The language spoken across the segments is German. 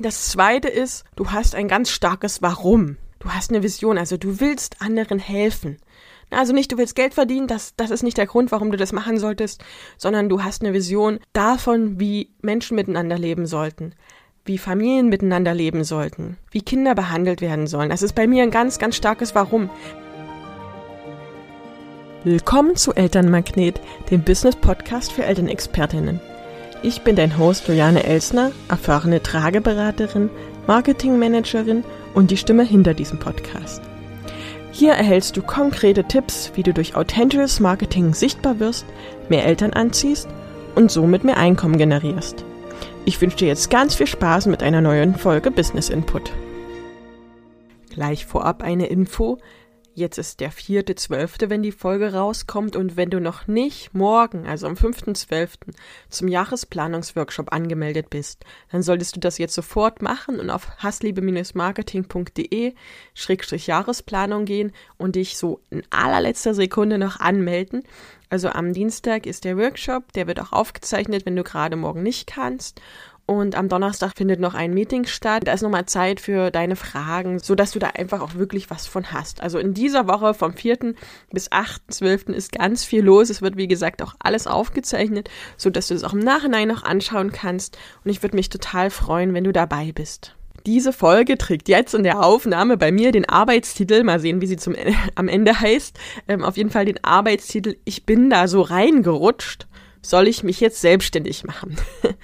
Das zweite ist, du hast ein ganz starkes Warum. Du hast eine Vision, also du willst anderen helfen. Also nicht, du willst Geld verdienen, das, das ist nicht der Grund, warum du das machen solltest, sondern du hast eine Vision davon, wie Menschen miteinander leben sollten, wie Familien miteinander leben sollten, wie Kinder behandelt werden sollen. Das ist bei mir ein ganz, ganz starkes Warum. Willkommen zu Elternmagnet, dem Business-Podcast für Elternexpertinnen. Ich bin dein Host Juliane Elsner, erfahrene Trageberaterin, Marketingmanagerin und die Stimme hinter diesem Podcast. Hier erhältst du konkrete Tipps, wie du durch authentisches Marketing sichtbar wirst, mehr Eltern anziehst und somit mehr Einkommen generierst. Ich wünsche dir jetzt ganz viel Spaß mit einer neuen Folge Business Input. Gleich vorab eine Info. Jetzt ist der vierte Zwölfte, wenn die Folge rauskommt und wenn du noch nicht morgen, also am 5.12. zum Jahresplanungsworkshop angemeldet bist, dann solltest du das jetzt sofort machen und auf hassliebe-marketing.de Schrägstrich Jahresplanung gehen und dich so in allerletzter Sekunde noch anmelden. Also am Dienstag ist der Workshop, der wird auch aufgezeichnet, wenn du gerade morgen nicht kannst. Und am Donnerstag findet noch ein Meeting statt. Da ist nochmal Zeit für deine Fragen, so dass du da einfach auch wirklich was von hast. Also in dieser Woche vom 4. bis 8.12. ist ganz viel los. Es wird, wie gesagt, auch alles aufgezeichnet, so dass du das auch im Nachhinein noch anschauen kannst. Und ich würde mich total freuen, wenn du dabei bist. Diese Folge trägt jetzt in der Aufnahme bei mir den Arbeitstitel, mal sehen, wie sie zum, am Ende heißt, ähm, auf jeden Fall den Arbeitstitel Ich bin da so reingerutscht, soll ich mich jetzt selbstständig machen?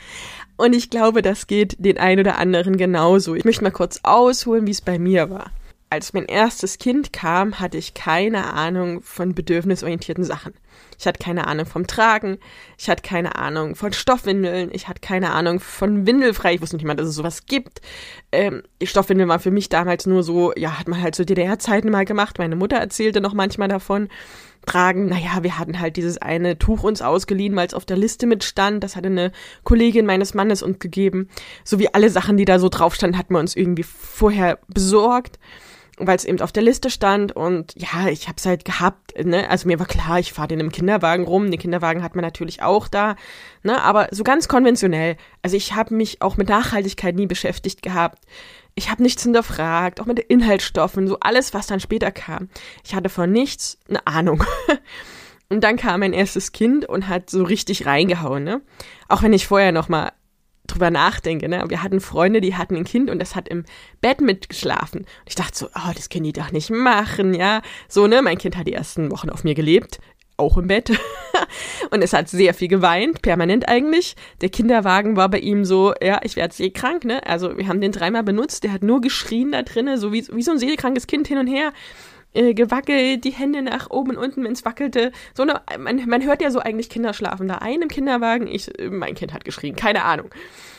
Und ich glaube, das geht den ein oder anderen genauso. Ich möchte mal kurz ausholen, wie es bei mir war. Als mein erstes Kind kam, hatte ich keine Ahnung von bedürfnisorientierten Sachen. Ich hatte keine Ahnung vom Tragen, ich hatte keine Ahnung von Stoffwindeln, ich hatte keine Ahnung von Windelfrei, ich wusste nicht mal, dass es sowas gibt. Ähm, Stoffwindeln war für mich damals nur so, ja, hat man halt so DDR-Zeiten mal gemacht. Meine Mutter erzählte noch manchmal davon tragen. Naja, wir hatten halt dieses eine Tuch uns ausgeliehen, weil es auf der Liste mitstand. Das hatte eine Kollegin meines Mannes uns gegeben. So wie alle Sachen, die da so drauf standen, hatten wir uns irgendwie vorher besorgt, weil es eben auf der Liste stand. Und ja, ich hab's halt gehabt. Ne? Also mir war klar, ich fahre in einem Kinderwagen rum. Den Kinderwagen hat man natürlich auch da. Ne? Aber so ganz konventionell. Also ich habe mich auch mit Nachhaltigkeit nie beschäftigt gehabt. Ich habe nichts hinterfragt, auch mit den Inhaltsstoffen, so alles, was dann später kam. Ich hatte von nichts eine Ahnung. Und dann kam mein erstes Kind und hat so richtig reingehauen, ne? Auch wenn ich vorher noch mal drüber nachdenke, ne? Wir hatten Freunde, die hatten ein Kind und das hat im Bett mitgeschlafen. Und ich dachte so, oh, das können die doch nicht machen, ja? So, ne? Mein Kind hat die ersten Wochen auf mir gelebt auch im Bett. und es hat sehr viel geweint, permanent eigentlich. Der Kinderwagen war bei ihm so, ja, ich werde seekrank, ne? Also wir haben den dreimal benutzt, der hat nur geschrien da drinnen, so wie, wie so ein seekrankes Kind hin und her. Äh, gewackelt, die Hände nach oben und unten, wenn es wackelte. So eine, man, man hört ja so eigentlich Kinder schlafen da ein im Kinderwagen. Ich, mein Kind hat geschrien, keine Ahnung.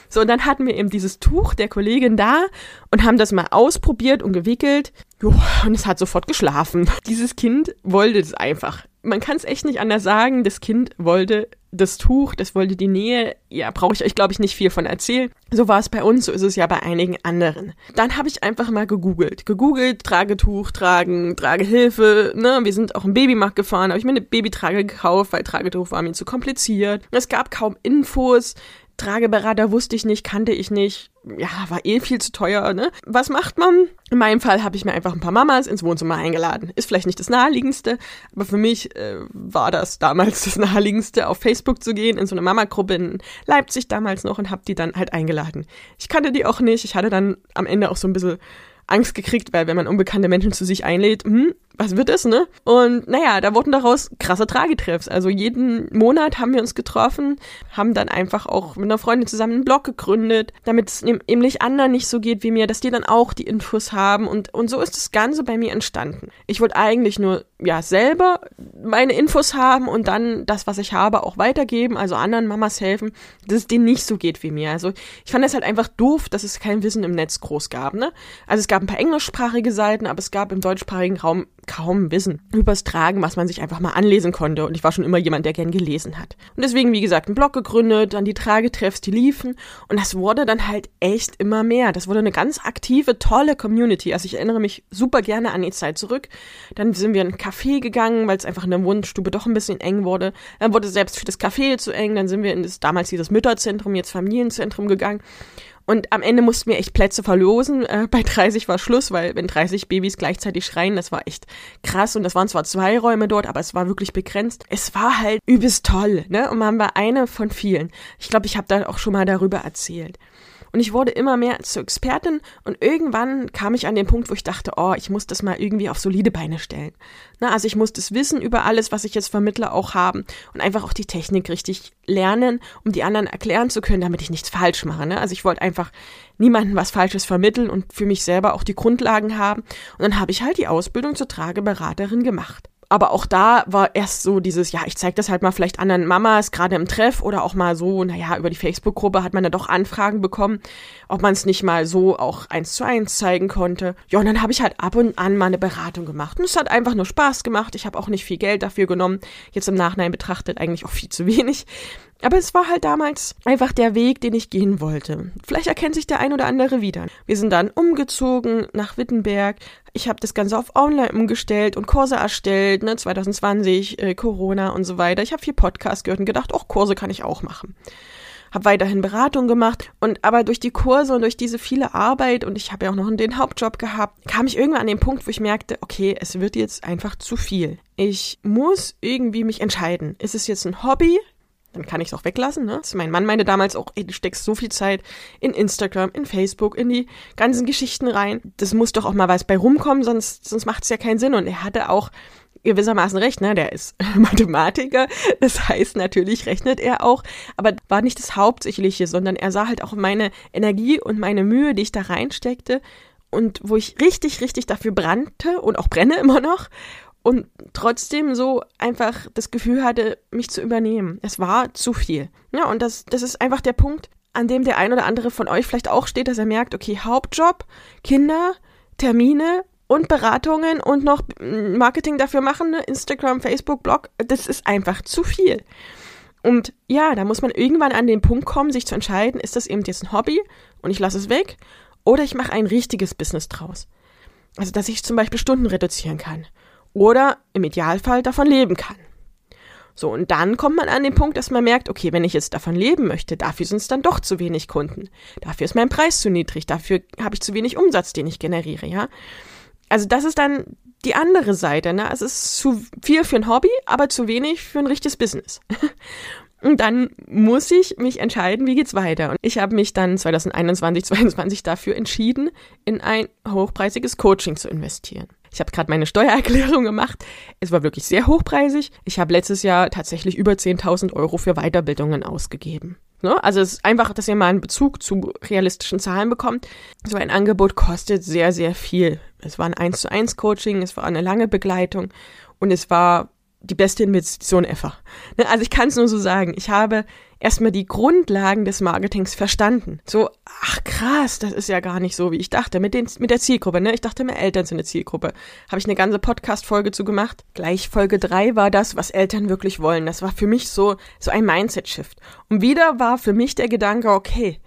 So, und dann hatten wir eben dieses Tuch der Kollegin da und haben das mal ausprobiert und gewickelt. Jo, und es hat sofort geschlafen. Dieses Kind wollte es einfach man kann es echt nicht anders sagen. Das Kind wollte das Tuch, das wollte die Nähe. Ja, brauche ich euch, glaube ich, nicht viel von erzählen. So war es bei uns, so ist es ja bei einigen anderen. Dann habe ich einfach mal gegoogelt. Gegoogelt, Tragetuch, Tragen, Tragehilfe. Ne? Wir sind auch im Babymarkt gefahren, habe ich mir eine Babytrage gekauft, weil Tragetuch war mir zu kompliziert. Es gab kaum Infos. Trageberater wusste ich nicht, kannte ich nicht. Ja, war eh viel zu teuer, ne? Was macht man? In meinem Fall habe ich mir einfach ein paar Mamas ins Wohnzimmer eingeladen. Ist vielleicht nicht das naheliegendste, aber für mich äh, war das damals das naheliegendste, auf Facebook zu gehen, in so eine Mama-Gruppe in Leipzig damals noch und habe die dann halt eingeladen. Ich kannte die auch nicht. Ich hatte dann am Ende auch so ein bisschen Angst gekriegt, weil wenn man unbekannte Menschen zu sich einlädt, hm, was wird es, ne? Und naja, da wurden daraus krasse Tragetreffs. Also jeden Monat haben wir uns getroffen, haben dann einfach auch mit einer Freundin zusammen einen Blog gegründet, damit es nicht anderen nicht so geht wie mir, dass die dann auch die Infos haben. Und, und so ist das Ganze bei mir entstanden. Ich wollte eigentlich nur, ja, selber meine Infos haben und dann das, was ich habe, auch weitergeben, also anderen Mamas helfen, dass es denen nicht so geht wie mir. Also ich fand es halt einfach doof, dass es kein Wissen im Netz groß gab, ne? Also es gab ein paar englischsprachige Seiten, aber es gab im deutschsprachigen Raum kaum Wissen übers Tragen, was man sich einfach mal anlesen konnte. Und ich war schon immer jemand, der gern gelesen hat. Und deswegen, wie gesagt, einen Blog gegründet, dann die Tragetreffs, die liefen. Und das wurde dann halt echt immer mehr. Das wurde eine ganz aktive, tolle Community. Also ich erinnere mich super gerne an die Zeit zurück. Dann sind wir in ein Café gegangen, weil es einfach in der Wohnstube doch ein bisschen eng wurde. Dann wurde selbst für das Café zu eng. Dann sind wir in das damals dieses Mütterzentrum, jetzt Familienzentrum gegangen. Und am Ende mussten wir echt Plätze verlosen. Äh, bei 30 war Schluss, weil wenn 30 Babys gleichzeitig schreien, das war echt krass. Und das waren zwar zwei Räume dort, aber es war wirklich begrenzt. Es war halt übelst toll, ne? Und man war eine von vielen. Ich glaube, ich habe da auch schon mal darüber erzählt. Und ich wurde immer mehr zur Expertin und irgendwann kam ich an den Punkt, wo ich dachte, oh, ich muss das mal irgendwie auf solide Beine stellen. Na, also ich muss das Wissen über alles, was ich jetzt vermittle, auch haben und einfach auch die Technik richtig lernen, um die anderen erklären zu können, damit ich nichts falsch mache. Ne? Also ich wollte einfach niemandem was Falsches vermitteln und für mich selber auch die Grundlagen haben. Und dann habe ich halt die Ausbildung zur Trageberaterin gemacht aber auch da war erst so dieses, ja, ich zeige das halt mal vielleicht anderen Mamas, gerade im Treff oder auch mal so, naja, über die Facebook-Gruppe hat man da doch Anfragen bekommen, ob man es nicht mal so auch eins zu eins zeigen konnte. Ja, und dann habe ich halt ab und an mal eine Beratung gemacht. Und es hat einfach nur Spaß gemacht. Ich habe auch nicht viel Geld dafür genommen. Jetzt im Nachhinein betrachtet eigentlich auch viel zu wenig. Aber es war halt damals einfach der Weg, den ich gehen wollte. Vielleicht erkennt sich der ein oder andere wieder. Wir sind dann umgezogen nach Wittenberg. Ich habe das Ganze auf Online umgestellt und Kurse erstellt, ne, 2020, äh, Corona und so weiter. Ich habe viel Podcast gehört und gedacht, auch Kurse kann ich auch machen. Habe weiterhin Beratung gemacht und aber durch die Kurse und durch diese viele Arbeit und ich habe ja auch noch den Hauptjob gehabt, kam ich irgendwann an den Punkt, wo ich merkte, okay, es wird jetzt einfach zu viel. Ich muss irgendwie mich entscheiden. Ist es jetzt ein Hobby? Dann kann ich es auch weglassen. Ne? Mein Mann meinte damals auch, ey, du steckst so viel Zeit in Instagram, in Facebook, in die ganzen Geschichten rein. Das muss doch auch mal was bei rumkommen, sonst, sonst macht es ja keinen Sinn. Und er hatte auch gewissermaßen recht, ne? Der ist Mathematiker, das heißt natürlich rechnet er auch, aber war nicht das Hauptsächliche, sondern er sah halt auch meine Energie und meine Mühe, die ich da reinsteckte und wo ich richtig, richtig dafür brannte und auch brenne immer noch und trotzdem so einfach das Gefühl hatte, mich zu übernehmen. Es war zu viel. Ja, und das, das ist einfach der Punkt, an dem der ein oder andere von euch vielleicht auch steht, dass er merkt, okay, Hauptjob, Kinder, Termine und Beratungen und noch Marketing dafür machen, ne? Instagram, Facebook, Blog, das ist einfach zu viel. Und ja, da muss man irgendwann an den Punkt kommen, sich zu entscheiden, ist das eben jetzt ein Hobby und ich lasse es weg oder ich mache ein richtiges Business draus. Also, dass ich zum Beispiel Stunden reduzieren kann oder im Idealfall davon leben kann. So, und dann kommt man an den Punkt, dass man merkt, okay, wenn ich jetzt davon leben möchte, dafür sind es dann doch zu wenig Kunden. Dafür ist mein Preis zu niedrig, dafür habe ich zu wenig Umsatz, den ich generiere, ja. Also das ist dann die andere Seite, ne? Es ist zu viel für ein Hobby, aber zu wenig für ein richtiges Business. Und dann muss ich mich entscheiden, wie geht's weiter. Und ich habe mich dann 2021, 2022 dafür entschieden, in ein hochpreisiges Coaching zu investieren. Ich habe gerade meine Steuererklärung gemacht. Es war wirklich sehr hochpreisig. Ich habe letztes Jahr tatsächlich über 10.000 Euro für Weiterbildungen ausgegeben. Ne? Also es ist einfach, dass ihr mal einen Bezug zu realistischen Zahlen bekommt. So ein Angebot kostet sehr, sehr viel. Es war ein 1 zu 1 Coaching, es war eine lange Begleitung und es war die beste Investition ever. Ne? Also ich kann es nur so sagen. Ich habe erstmal die Grundlagen des Marketings verstanden. So, ach krass, das ist ja gar nicht so, wie ich dachte, mit, den, mit der Zielgruppe. Ne? Ich dachte, meine Eltern sind eine Zielgruppe. Habe ich eine ganze Podcast-Folge zu gemacht. Gleich Folge drei war das, was Eltern wirklich wollen. Das war für mich so, so ein Mindset-Shift. Und wieder war für mich der Gedanke, okay,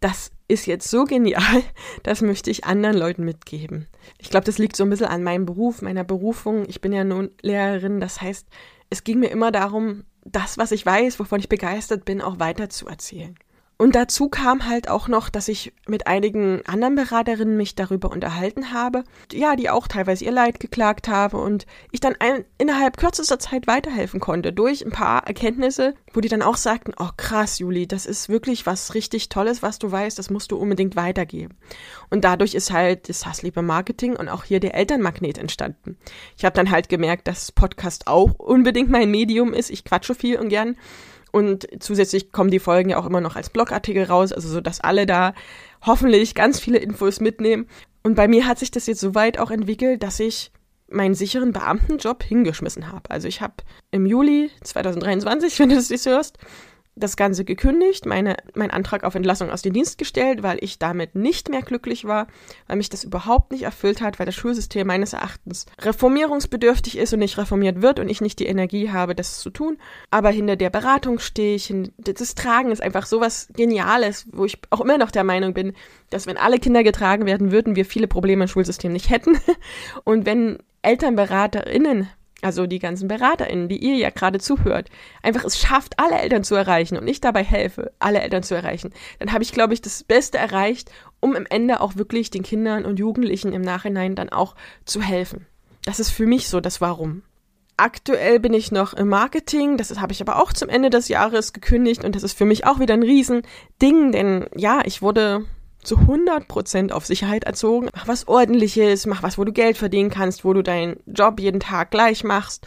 das ist jetzt so genial, das möchte ich anderen Leuten mitgeben. Ich glaube, das liegt so ein bisschen an meinem Beruf, meiner Berufung. Ich bin ja nun Lehrerin, das heißt, es ging mir immer darum, das, was ich weiß, wovon ich begeistert bin, auch weiter zu erzählen. Und dazu kam halt auch noch, dass ich mit einigen anderen Beraterinnen mich darüber unterhalten habe, ja, die auch teilweise ihr Leid geklagt habe und ich dann ein, innerhalb kürzester Zeit weiterhelfen konnte durch ein paar Erkenntnisse, wo die dann auch sagten, oh krass, Juli, das ist wirklich was richtig Tolles, was du weißt, das musst du unbedingt weitergeben. Und dadurch ist halt das Hassliebe Marketing und auch hier der Elternmagnet entstanden. Ich habe dann halt gemerkt, dass Podcast auch unbedingt mein Medium ist. Ich quatsche viel und gern und zusätzlich kommen die Folgen ja auch immer noch als Blogartikel raus, also so, dass alle da hoffentlich ganz viele Infos mitnehmen. Und bei mir hat sich das jetzt so weit auch entwickelt, dass ich meinen sicheren Beamtenjob hingeschmissen habe. Also ich habe im Juli 2023, wenn du das jetzt hörst, das Ganze gekündigt, meine, meinen Antrag auf Entlassung aus dem Dienst gestellt, weil ich damit nicht mehr glücklich war, weil mich das überhaupt nicht erfüllt hat, weil das Schulsystem meines Erachtens reformierungsbedürftig ist und nicht reformiert wird und ich nicht die Energie habe, das zu tun. Aber hinter der Beratung stehe ich, das Tragen ist einfach sowas Geniales, wo ich auch immer noch der Meinung bin, dass wenn alle Kinder getragen werden würden, wir viele Probleme im Schulsystem nicht hätten. Und wenn Elternberaterinnen also die ganzen BeraterInnen, die ihr ja gerade zuhört, einfach es schafft, alle Eltern zu erreichen und ich dabei helfe, alle Eltern zu erreichen, dann habe ich, glaube ich, das Beste erreicht, um am Ende auch wirklich den Kindern und Jugendlichen im Nachhinein dann auch zu helfen. Das ist für mich so das Warum. Aktuell bin ich noch im Marketing, das habe ich aber auch zum Ende des Jahres gekündigt und das ist für mich auch wieder ein Riesending, denn ja, ich wurde zu 100 Prozent auf Sicherheit erzogen. Mach was ordentliches, mach was, wo du Geld verdienen kannst, wo du deinen Job jeden Tag gleich machst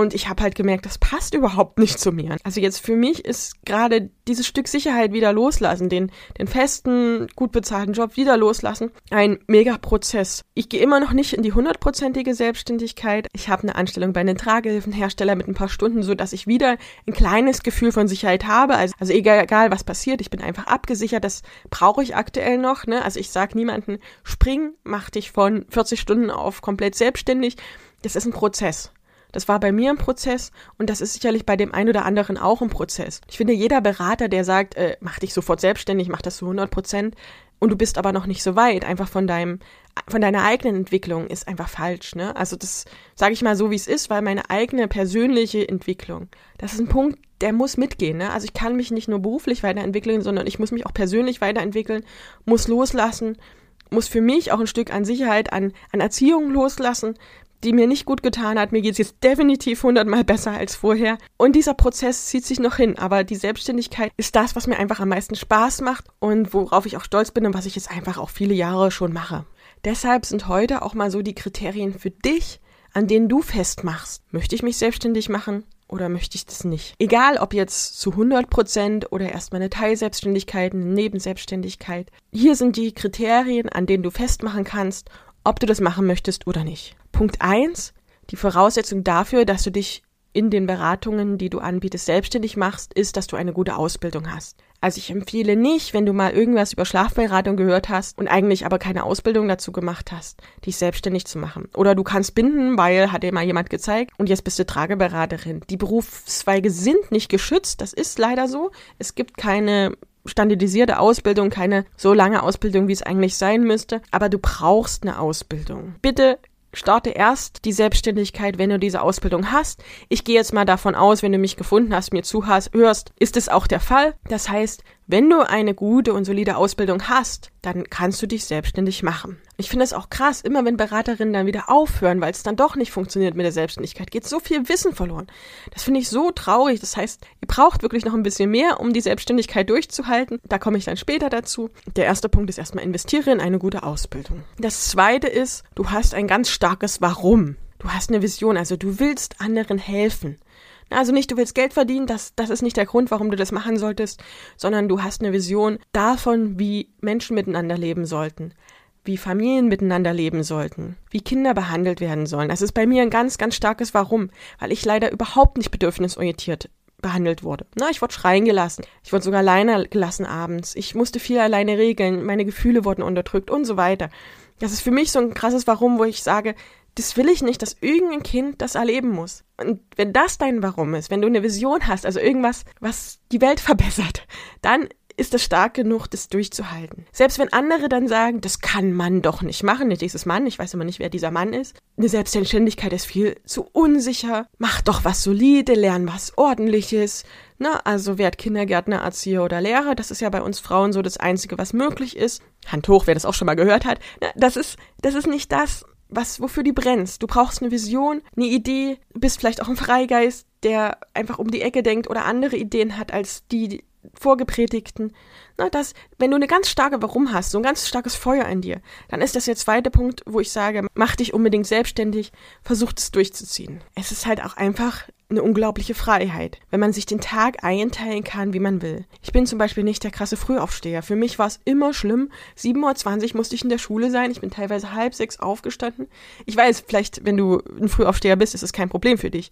und ich habe halt gemerkt, das passt überhaupt nicht zu mir. Also jetzt für mich ist gerade dieses Stück Sicherheit wieder loslassen, den, den festen, gut bezahlten Job wieder loslassen, ein Mega-Prozess. Ich gehe immer noch nicht in die hundertprozentige Selbstständigkeit. Ich habe eine Anstellung bei einem Tragehilfenhersteller mit ein paar Stunden, so dass ich wieder ein kleines Gefühl von Sicherheit habe. Also, also egal, egal was passiert, ich bin einfach abgesichert. Das brauche ich aktuell noch. Ne? Also ich sage niemanden, spring, mach dich von 40 Stunden auf komplett selbstständig. Das ist ein Prozess. Das war bei mir ein Prozess und das ist sicherlich bei dem einen oder anderen auch ein Prozess. Ich finde, jeder Berater, der sagt, äh, mach dich sofort selbstständig, mach das zu 100 Prozent und du bist aber noch nicht so weit, einfach von deinem, von deiner eigenen Entwicklung ist einfach falsch, ne? Also das sage ich mal so, wie es ist, weil meine eigene persönliche Entwicklung, das ist ein Punkt, der muss mitgehen, ne? Also ich kann mich nicht nur beruflich weiterentwickeln, sondern ich muss mich auch persönlich weiterentwickeln, muss loslassen, muss für mich auch ein Stück an Sicherheit, an, an Erziehung loslassen, die mir nicht gut getan hat. Mir geht's jetzt definitiv hundertmal besser als vorher. Und dieser Prozess zieht sich noch hin. Aber die Selbstständigkeit ist das, was mir einfach am meisten Spaß macht und worauf ich auch stolz bin und was ich jetzt einfach auch viele Jahre schon mache. Deshalb sind heute auch mal so die Kriterien für dich, an denen du festmachst. Möchte ich mich selbstständig machen? Oder möchte ich das nicht? Egal, ob jetzt zu 100 Prozent oder erstmal eine Teilselbstständigkeit, eine Nebenselbstständigkeit. Hier sind die Kriterien, an denen du festmachen kannst, ob du das machen möchtest oder nicht. Punkt eins: die Voraussetzung dafür, dass du dich in den Beratungen, die du anbietest, selbstständig machst, ist, dass du eine gute Ausbildung hast. Also ich empfehle nicht, wenn du mal irgendwas über Schlafberatung gehört hast und eigentlich aber keine Ausbildung dazu gemacht hast, dich selbstständig zu machen. Oder du kannst binden, weil hat dir mal jemand gezeigt und jetzt bist du Trageberaterin. Die Berufszweige sind nicht geschützt, das ist leider so. Es gibt keine standardisierte Ausbildung, keine so lange Ausbildung, wie es eigentlich sein müsste, aber du brauchst eine Ausbildung. Bitte starte erst die Selbstständigkeit, wenn du diese Ausbildung hast. Ich gehe jetzt mal davon aus, wenn du mich gefunden hast, mir zuhörst, ist es auch der Fall. Das heißt, wenn du eine gute und solide Ausbildung hast, dann kannst du dich selbstständig machen. Ich finde es auch krass, immer wenn Beraterinnen dann wieder aufhören, weil es dann doch nicht funktioniert mit der Selbstständigkeit, geht so viel Wissen verloren. Das finde ich so traurig. Das heißt, ihr braucht wirklich noch ein bisschen mehr, um die Selbstständigkeit durchzuhalten. Da komme ich dann später dazu. Der erste Punkt ist erstmal investiere in eine gute Ausbildung. Das zweite ist, du hast ein ganz starkes Warum. Du hast eine Vision, also du willst anderen helfen. Also nicht, du willst Geld verdienen, das, das ist nicht der Grund, warum du das machen solltest, sondern du hast eine Vision davon, wie Menschen miteinander leben sollten, wie Familien miteinander leben sollten, wie Kinder behandelt werden sollen. Das ist bei mir ein ganz, ganz starkes Warum, weil ich leider überhaupt nicht bedürfnisorientiert behandelt wurde. Na, ich wurde schreien gelassen. Ich wurde sogar alleine gelassen abends. Ich musste viel alleine regeln. Meine Gefühle wurden unterdrückt und so weiter. Das ist für mich so ein krasses Warum, wo ich sage, das will ich nicht, dass irgendein Kind das erleben muss. Und wenn das dein Warum ist, wenn du eine Vision hast, also irgendwas, was die Welt verbessert, dann ist es stark genug, das durchzuhalten. Selbst wenn andere dann sagen, das kann man doch nicht machen, nicht dieses Mann, ich weiß immer nicht, wer dieser Mann ist. Eine Selbstständigkeit ist viel zu unsicher. Mach doch was solide, lern was ordentliches. Na, also werd Kindergärtner, Erzieher oder Lehrer. Das ist ja bei uns Frauen so das Einzige, was möglich ist. Hand hoch, wer das auch schon mal gehört hat. Na, das ist, das ist nicht das, was, wofür du brennst. Du brauchst eine Vision, eine Idee, bist vielleicht auch ein Freigeist, der einfach um die Ecke denkt oder andere Ideen hat als die vorgepredigten. Na, das, wenn du eine ganz starke Warum hast, so ein ganz starkes Feuer in dir, dann ist das der zweite Punkt, wo ich sage, mach dich unbedingt selbstständig, versuch es durchzuziehen. Es ist halt auch einfach eine unglaubliche Freiheit, wenn man sich den Tag einteilen kann, wie man will. Ich bin zum Beispiel nicht der krasse Frühaufsteher. Für mich war es immer schlimm. 7.20 Uhr musste ich in der Schule sein. Ich bin teilweise halb sechs aufgestanden. Ich weiß, vielleicht, wenn du ein Frühaufsteher bist, ist es kein Problem für dich.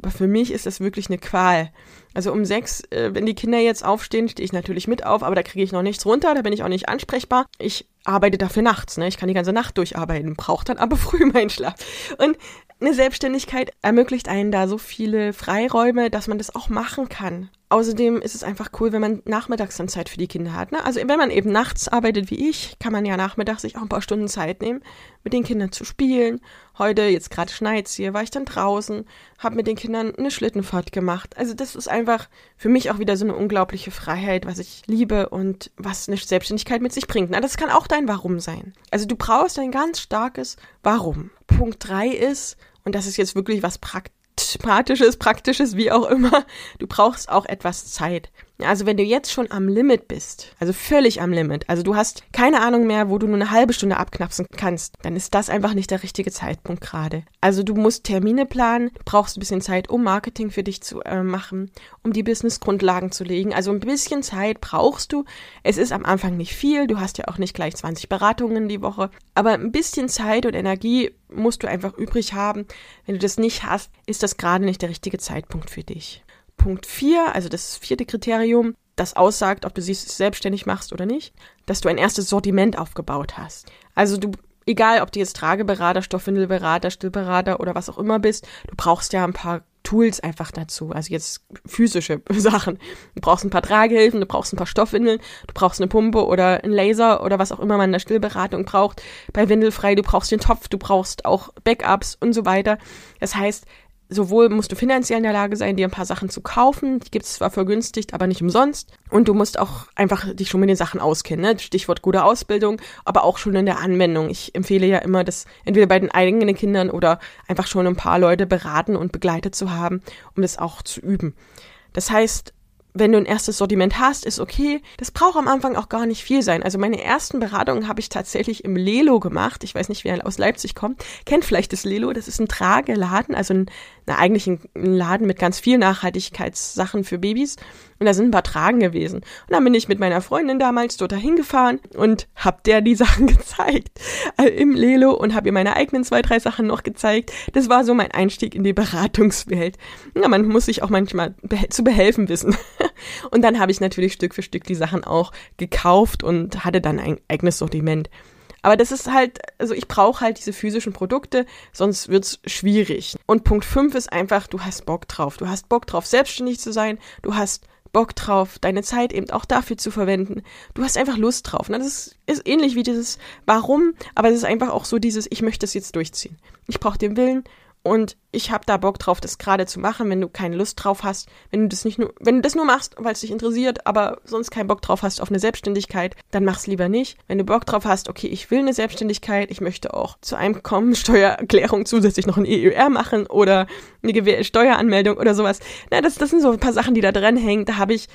Aber für mich ist das wirklich eine Qual. Also um sechs, äh, wenn die Kinder jetzt aufstehen, stehe ich natürlich mit auf, aber da kriege ich noch nichts runter, da bin ich auch nicht ansprechbar. Ich arbeite dafür nachts, ne? Ich kann die ganze Nacht durcharbeiten, brauche dann aber früh meinen Schlaf. Und eine Selbstständigkeit ermöglicht einen da so viele Freiräume, dass man das auch machen kann. Außerdem ist es einfach cool, wenn man nachmittags dann Zeit für die Kinder hat. Ne? Also wenn man eben nachts arbeitet wie ich, kann man ja nachmittags sich auch ein paar Stunden Zeit nehmen, mit den Kindern zu spielen. Heute, jetzt gerade schneit's hier, war ich dann draußen, habe mit den Kindern eine Schlittenfahrt gemacht. Also das ist einfach für mich auch wieder so eine unglaubliche Freiheit, was ich liebe und was eine Selbstständigkeit mit sich bringt. Na, das kann auch dein Warum sein. Also du brauchst ein ganz starkes Warum. Punkt drei ist, und das ist jetzt wirklich was Praktisches, Praktisches, wie auch immer. Du brauchst auch etwas Zeit. Also wenn du jetzt schon am Limit bist, also völlig am Limit, also du hast keine Ahnung mehr, wo du nur eine halbe Stunde abknapsen kannst, dann ist das einfach nicht der richtige Zeitpunkt gerade. Also du musst Termine planen, brauchst ein bisschen Zeit, um Marketing für dich zu äh, machen, um die Business-Grundlagen zu legen. Also ein bisschen Zeit brauchst du. Es ist am Anfang nicht viel, du hast ja auch nicht gleich 20 Beratungen die Woche, aber ein bisschen Zeit und Energie musst du einfach übrig haben. Wenn du das nicht hast, ist das gerade nicht der richtige Zeitpunkt für dich. Punkt 4, also das vierte Kriterium, das aussagt, ob du sie selbstständig machst oder nicht, dass du ein erstes Sortiment aufgebaut hast. Also du, egal ob du jetzt Trageberater, Stoffwindelberater, Stillberater oder was auch immer bist, du brauchst ja ein paar Tools einfach dazu. Also jetzt physische Sachen. Du brauchst ein paar Tragehilfen, du brauchst ein paar Stoffwindeln, du brauchst eine Pumpe oder einen Laser oder was auch immer man in der Stillberatung braucht. Bei Windelfrei, du brauchst den Topf, du brauchst auch Backups und so weiter. Das heißt, sowohl musst du finanziell in der Lage sein, dir ein paar Sachen zu kaufen, die gibt es zwar vergünstigt, aber nicht umsonst. Und du musst auch einfach dich schon mit den Sachen auskennen. Ne? Stichwort gute Ausbildung, aber auch schon in der Anwendung. Ich empfehle ja immer, das entweder bei den eigenen Kindern oder einfach schon ein paar Leute beraten und begleitet zu haben, um das auch zu üben. Das heißt, wenn du ein erstes Sortiment hast, ist okay. Das braucht am Anfang auch gar nicht viel sein. Also meine ersten Beratungen habe ich tatsächlich im Lelo gemacht. Ich weiß nicht, wer aus Leipzig kommt. Kennt vielleicht das Lelo. Das ist ein Trageladen, also ein, na, eigentlich ein, Laden mit ganz viel Nachhaltigkeitssachen für Babys. Und da sind ein paar Tragen gewesen. Und dann bin ich mit meiner Freundin damals dort dahin gefahren und hab der die Sachen gezeigt also im Lelo und hab ihr meine eigenen zwei, drei Sachen noch gezeigt. Das war so mein Einstieg in die Beratungswelt. Ja, man muss sich auch manchmal zu behelfen wissen. und dann habe ich natürlich Stück für Stück die Sachen auch gekauft und hatte dann ein eigenes Sortiment. Aber das ist halt, also ich brauche halt diese physischen Produkte, sonst wird's schwierig. Und Punkt 5 ist einfach, du hast Bock drauf. Du hast Bock drauf, selbstständig zu sein. Du hast Bock drauf, deine Zeit eben auch dafür zu verwenden. Du hast einfach Lust drauf. Ne? Das ist, ähnlich wie dieses Warum, aber es ist einfach auch so dieses, ich möchte das jetzt durchziehen. Ich brauche den Willen und ich habe da Bock drauf, das gerade zu machen, wenn du keine Lust drauf hast, wenn du das nicht nur, wenn du das nur machst, weil es dich interessiert, aber sonst keinen Bock drauf hast auf eine Selbstständigkeit, dann mach's lieber nicht. Wenn du Bock drauf hast, okay, ich will eine Selbstständigkeit, ich möchte auch zur Einkommensteuererklärung zusätzlich noch ein EUR machen oder eine Steueranmeldung oder sowas. Na, das, das sind so ein paar Sachen, die da dran hängen. Da habe ich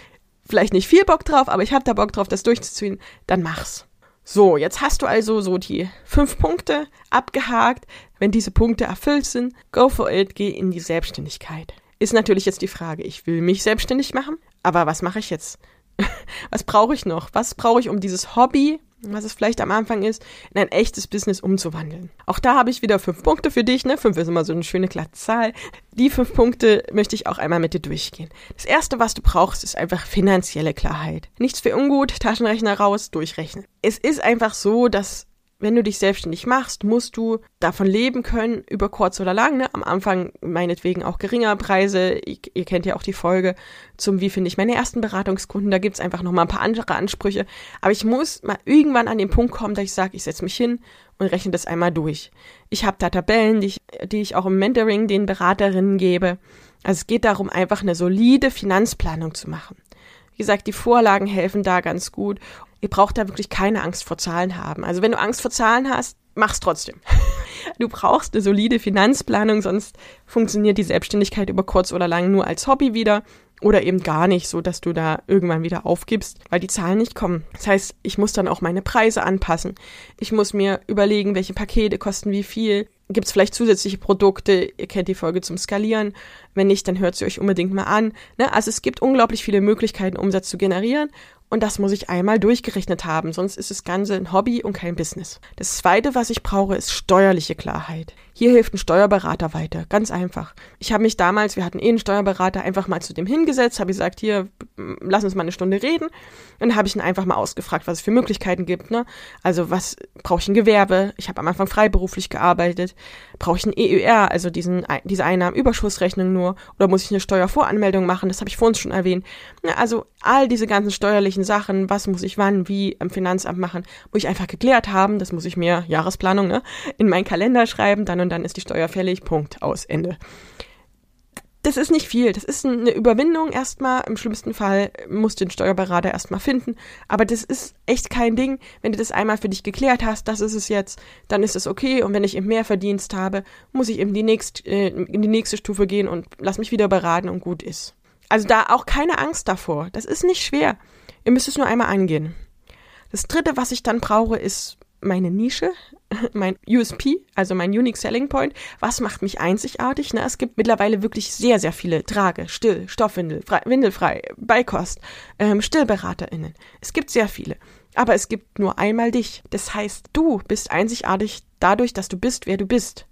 vielleicht nicht viel Bock drauf, aber ich habe da Bock drauf, das durchzuziehen. Dann mach's. So, jetzt hast du also so die fünf Punkte abgehakt. Wenn diese Punkte erfüllt sind, go for it, geh in die Selbstständigkeit. Ist natürlich jetzt die Frage, ich will mich selbstständig machen, aber was mache ich jetzt? was brauche ich noch? Was brauche ich, um dieses Hobby was es vielleicht am Anfang ist, in ein echtes Business umzuwandeln. Auch da habe ich wieder fünf Punkte für dich, ne? Fünf ist immer so eine schöne glatte Zahl. Die fünf Punkte möchte ich auch einmal mit dir durchgehen. Das erste, was du brauchst, ist einfach finanzielle Klarheit. Nichts für ungut, Taschenrechner raus, durchrechnen. Es ist einfach so, dass wenn du dich selbstständig machst, musst du davon leben können, über kurz oder lang. Ne? Am Anfang meinetwegen auch geringer Preise. Ihr, ihr kennt ja auch die Folge zum Wie finde ich meine ersten Beratungskunden. Da gibt's einfach noch mal ein paar andere Ansprüche. Aber ich muss mal irgendwann an den Punkt kommen, dass ich sage, ich setze mich hin und rechne das einmal durch. Ich habe da Tabellen, die ich, die ich auch im Mentoring den Beraterinnen gebe. Also es geht darum, einfach eine solide Finanzplanung zu machen. Wie gesagt, die Vorlagen helfen da ganz gut ihr braucht da wirklich keine Angst vor Zahlen haben. Also wenn du Angst vor Zahlen hast, mach's trotzdem. Du brauchst eine solide Finanzplanung, sonst funktioniert die Selbstständigkeit über kurz oder lang nur als Hobby wieder oder eben gar nicht, so dass du da irgendwann wieder aufgibst, weil die Zahlen nicht kommen. Das heißt, ich muss dann auch meine Preise anpassen. Ich muss mir überlegen, welche Pakete kosten wie viel. Gibt es vielleicht zusätzliche Produkte? Ihr kennt die Folge zum Skalieren. Wenn nicht, dann hört sie euch unbedingt mal an. Ne? Also es gibt unglaublich viele Möglichkeiten, Umsatz zu generieren und das muss ich einmal durchgerechnet haben, sonst ist das Ganze ein Hobby und kein Business. Das zweite, was ich brauche, ist steuerliche Klarheit. Hier hilft ein Steuerberater weiter, ganz einfach. Ich habe mich damals, wir hatten eh einen Steuerberater, einfach mal zu dem hingesetzt, habe gesagt, hier, lass uns mal eine Stunde reden. Und dann habe ich ihn einfach mal ausgefragt, was es für Möglichkeiten gibt. Ne? Also was brauche ich ein Gewerbe? Ich habe am Anfang freiberuflich gearbeitet. Brauche ich ein EUR, also diesen, diese Einnahmenüberschussrechnung nur? Oder muss ich eine Steuervoranmeldung machen? Das habe ich vor uns schon erwähnt. Also all diese ganzen steuerlichen Sachen, was muss ich wann, wie im Finanzamt machen, muss ich einfach geklärt haben. Das muss ich mir, Jahresplanung, ne, in meinen Kalender schreiben, dann und dann ist die Steuer fällig, Punkt, aus, Ende. Das ist nicht viel. Das ist eine Überwindung erstmal. Im schlimmsten Fall musst du den Steuerberater erstmal finden. Aber das ist echt kein Ding. Wenn du das einmal für dich geklärt hast, das ist es jetzt, dann ist es okay. Und wenn ich eben mehr Verdienst habe, muss ich eben die nächst, äh, in die nächste Stufe gehen und lass mich wieder beraten und gut ist. Also da auch keine Angst davor. Das ist nicht schwer. Ihr müsst es nur einmal angehen. Das dritte, was ich dann brauche, ist meine Nische, mein USP, also mein Unique Selling Point. Was macht mich einzigartig? Ne? Es gibt mittlerweile wirklich sehr, sehr viele Trage, Still, Stoffwindel, frei, Windelfrei, Beikost, ähm, StillberaterInnen. Es gibt sehr viele. Aber es gibt nur einmal dich. Das heißt, du bist einzigartig dadurch, dass du bist, wer du bist.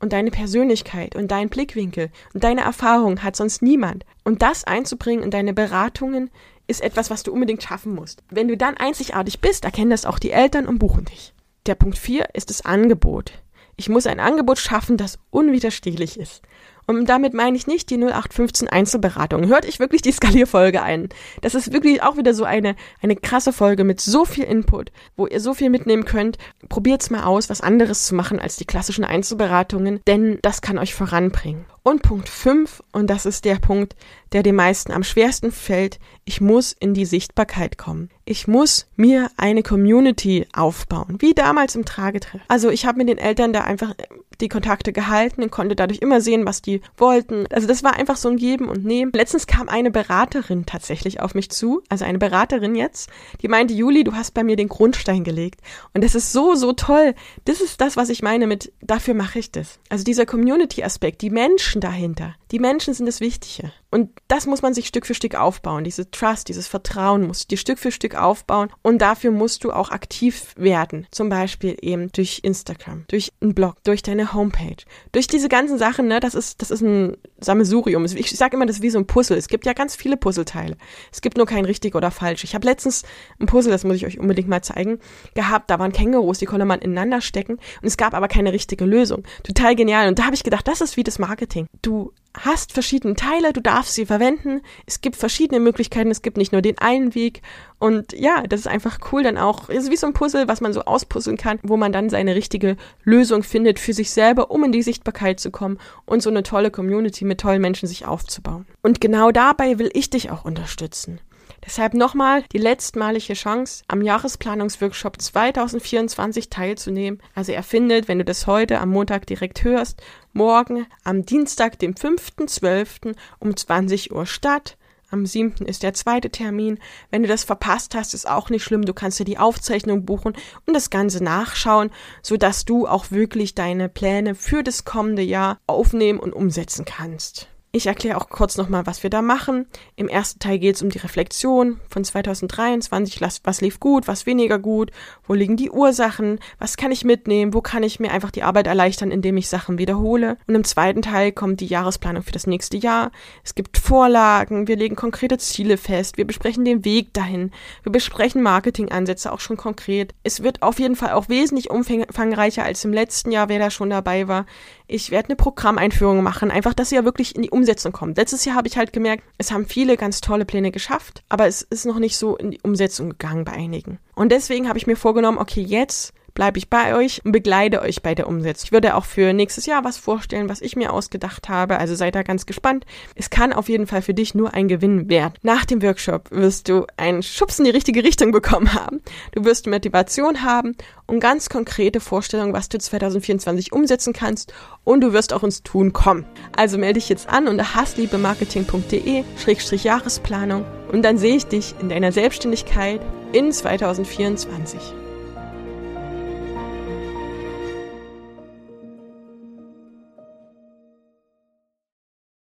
Und deine Persönlichkeit und dein Blickwinkel und deine Erfahrung hat sonst niemand. Und das einzubringen in deine Beratungen ist etwas, was du unbedingt schaffen musst. Wenn du dann einzigartig bist, erkennen das auch die Eltern und buchen dich. Der Punkt 4 ist das Angebot. Ich muss ein Angebot schaffen, das unwiderstehlich ist. Und damit meine ich nicht die 0815 Einzelberatung. Hört ich wirklich die Skalierfolge ein. Das ist wirklich auch wieder so eine, eine krasse Folge mit so viel Input, wo ihr so viel mitnehmen könnt. Probiert's mal aus, was anderes zu machen als die klassischen Einzelberatungen, denn das kann euch voranbringen. Und Punkt 5, und das ist der Punkt, der den meisten am schwersten fällt, ich muss in die Sichtbarkeit kommen. Ich muss mir eine Community aufbauen, wie damals im Tragetreff. Also ich habe mit den Eltern da einfach die Kontakte gehalten und konnte dadurch immer sehen, was die wollten. Also das war einfach so ein Geben und Nehmen. Letztens kam eine Beraterin tatsächlich auf mich zu, also eine Beraterin jetzt, die meinte, Juli, du hast bei mir den Grundstein gelegt. Und das ist so, so toll. Das ist das, was ich meine mit, dafür mache ich das. Also dieser Community-Aspekt, die Menschen dahinter. Die Menschen sind das Wichtige. Und das muss man sich Stück für Stück aufbauen. Diese Trust, dieses Vertrauen musst du dir Stück für Stück aufbauen. Und dafür musst du auch aktiv werden. Zum Beispiel eben durch Instagram, durch einen Blog, durch deine Homepage, durch diese ganzen Sachen, ne, das ist, das ist ein Sammelsurium. Ich sage immer, das ist wie so ein Puzzle. Es gibt ja ganz viele Puzzleteile. Es gibt nur kein richtig oder falsch. Ich habe letztens ein Puzzle, das muss ich euch unbedingt mal zeigen, gehabt. Da waren Kängurus, die konnte man ineinander stecken. Und es gab aber keine richtige Lösung. Total genial. Und da habe ich gedacht, das ist wie das Marketing. Du hast verschiedene Teile, du darfst sie verwenden. Es gibt verschiedene Möglichkeiten, es gibt nicht nur den einen Weg. Und ja, das ist einfach cool dann auch. Es ist wie so ein Puzzle, was man so auspuzzeln kann, wo man dann seine richtige Lösung findet für sich selber, um in die Sichtbarkeit zu kommen und so eine tolle Community mit tollen Menschen sich aufzubauen. Und genau dabei will ich dich auch unterstützen. Deshalb nochmal die letztmalige Chance, am Jahresplanungsworkshop 2024 teilzunehmen. Also er findet, wenn du das heute am Montag direkt hörst, morgen am Dienstag, dem 5.12. um 20 Uhr statt. Am 7. ist der zweite Termin. Wenn du das verpasst hast, ist auch nicht schlimm. Du kannst dir die Aufzeichnung buchen und das Ganze nachschauen, sodass du auch wirklich deine Pläne für das kommende Jahr aufnehmen und umsetzen kannst. Ich erkläre auch kurz nochmal, was wir da machen. Im ersten Teil geht es um die Reflexion von 2023. Was lief gut, was weniger gut? Wo liegen die Ursachen? Was kann ich mitnehmen? Wo kann ich mir einfach die Arbeit erleichtern, indem ich Sachen wiederhole? Und im zweiten Teil kommt die Jahresplanung für das nächste Jahr. Es gibt Vorlagen. Wir legen konkrete Ziele fest. Wir besprechen den Weg dahin. Wir besprechen Marketingansätze auch schon konkret. Es wird auf jeden Fall auch wesentlich umfangreicher als im letzten Jahr, wer da schon dabei war. Ich werde eine Programmeinführung machen, einfach, dass ihr ja wirklich in die Umsetzung kommt. Letztes Jahr habe ich halt gemerkt, es haben viele ganz tolle Pläne geschafft, aber es ist noch nicht so in die Umsetzung gegangen bei einigen. Und deswegen habe ich mir vorgenommen, okay, jetzt bleibe ich bei euch und begleite euch bei der Umsetzung. Ich würde auch für nächstes Jahr was vorstellen, was ich mir ausgedacht habe. Also seid da ganz gespannt. Es kann auf jeden Fall für dich nur ein Gewinn werden. Nach dem Workshop wirst du einen Schubs in die richtige Richtung bekommen haben. Du wirst Motivation haben und ganz konkrete Vorstellungen, was du 2024 umsetzen kannst und du wirst auch ins Tun kommen. Also melde dich jetzt an unter hassliebemarketing.de-jahresplanung und dann sehe ich dich in deiner Selbstständigkeit in 2024.